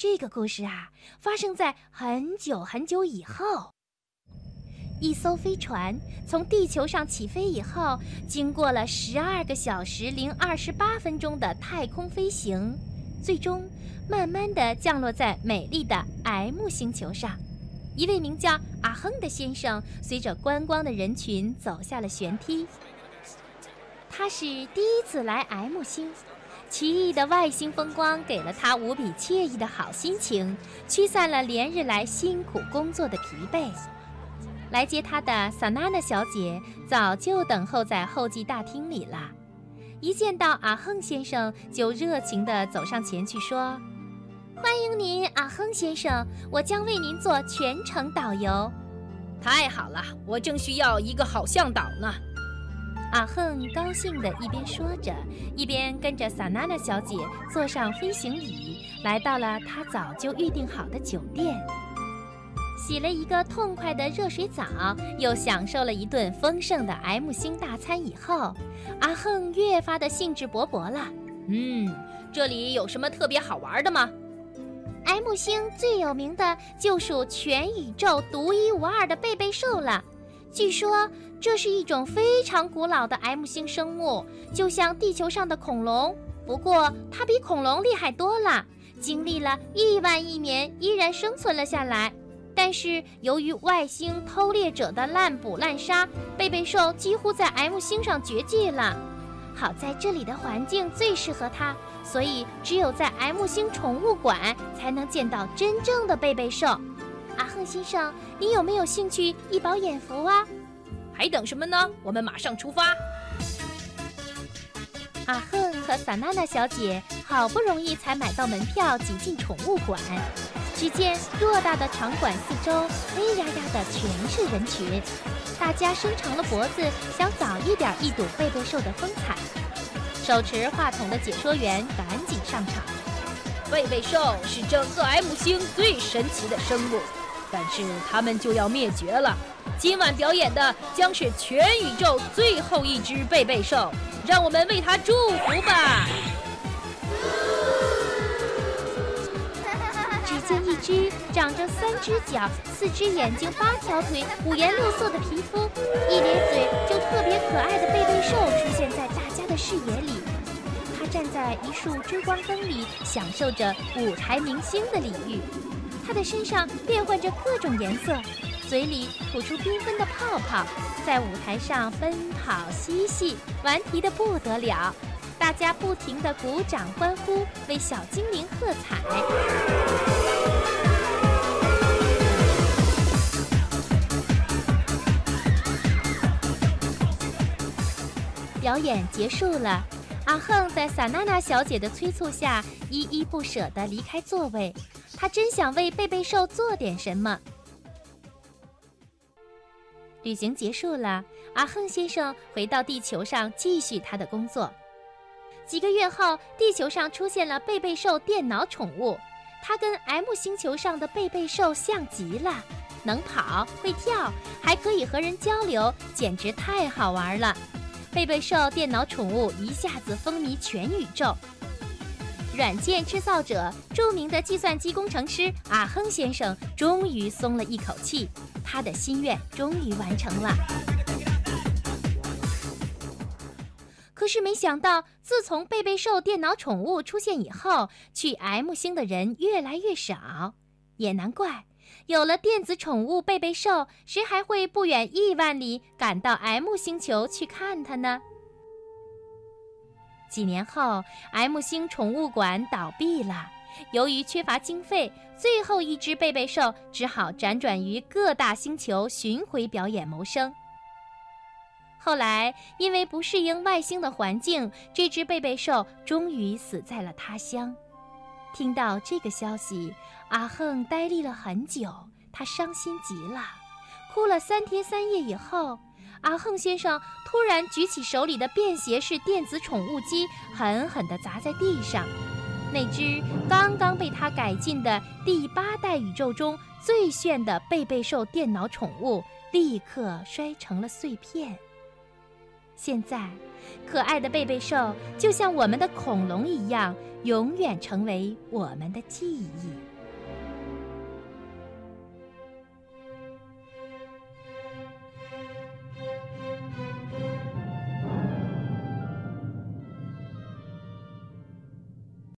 这个故事啊，发生在很久很久以后。一艘飞船从地球上起飞以后，经过了十二个小时零二十八分钟的太空飞行，最终慢慢地降落在美丽的 M 星球上。一位名叫阿亨的先生随着观光的人群走下了舷梯。他是第一次来 M 星，奇异的外星风光给了他无比惬意的好心情，驱散了连日来辛苦工作的疲惫。来接他的萨娜娜小姐早就等候在候机大厅里了，一见到阿亨先生，就热情地走上前去说：“欢迎您，阿亨先生，我将为您做全程导游。”太好了，我正需要一个好向导呢。阿亨高兴地一边说着，一边跟着萨娜娜小姐坐上飞行椅，来到了他早就预定好的酒店。洗了一个痛快的热水澡，又享受了一顿丰盛的 M 星大餐以后，阿亨越发的兴致勃勃了。嗯，这里有什么特别好玩的吗？M 星最有名的就属全宇宙独一无二的贝贝兽了。据说这是一种非常古老的 M 星生物，就像地球上的恐龙，不过它比恐龙厉害多了，经历了亿万亿年依然生存了下来。但是由于外星偷猎者的滥捕滥杀，贝贝兽几乎在 M 星上绝迹了。好在这里的环境最适合它，所以只有在 M 星宠物馆才能见到真正的贝贝兽。阿亨先生，你有没有兴趣一饱眼福啊？还等什么呢？我们马上出发。阿亨和萨娜娜小姐好不容易才买到门票，挤进宠物馆。只见偌大的场馆四周黑压压的全是人群，大家伸长了脖子，想早一点一睹贝贝兽的风采。手持话筒的解说员赶紧上场：贝贝兽是整个 M 星最神奇的生物，但是它们就要灭绝了。今晚表演的将是全宇宙最后一只贝贝兽，让我们为它祝福吧。只见一只长着三只脚、四只眼睛、八条腿、五颜六色的皮肤、一咧嘴就特别可爱的贝贝兽出现在大家的视野里。它站在一束追光灯里，享受着舞台明星的礼遇。它的身上变换着各种颜色，嘴里吐出缤纷的泡泡，在舞台上奔跑嬉戏，顽皮的不得了。大家不停地鼓掌欢呼，为小精灵喝彩。表演结束了，阿亨在萨娜娜小姐的催促下，依依不舍地离开座位。他真想为贝贝兽做点什么。旅行结束了，阿亨先生回到地球上继续他的工作。几个月后，地球上出现了贝贝兽电脑宠物，它跟 M 星球上的贝贝兽像极了，能跑会跳，还可以和人交流，简直太好玩了。贝贝兽电脑宠物一下子风靡全宇宙。软件制造者、著名的计算机工程师阿亨先生终于松了一口气，他的心愿终于完成了。可是没想到，自从贝贝兽电脑宠物出现以后，去 M 星的人越来越少。也难怪，有了电子宠物贝贝兽，谁还会不远亿万里赶到 M 星球去看它呢？几年后，M 星宠物馆倒闭了。由于缺乏经费，最后一只贝贝兽只好辗转于各大星球巡回表演谋生。后来，因为不适应外星的环境，这只贝贝兽终于死在了他乡。听到这个消息，阿恒呆立了很久，他伤心极了，哭了三天三夜。以后，阿亨先生突然举起手里的便携式电子宠物机，狠狠地砸在地上。那只刚刚被他改进的第八代宇宙中最炫的贝贝兽电脑宠物，立刻摔成了碎片。现在，可爱的贝贝兽就像我们的恐龙一样，永远成为我们的记忆。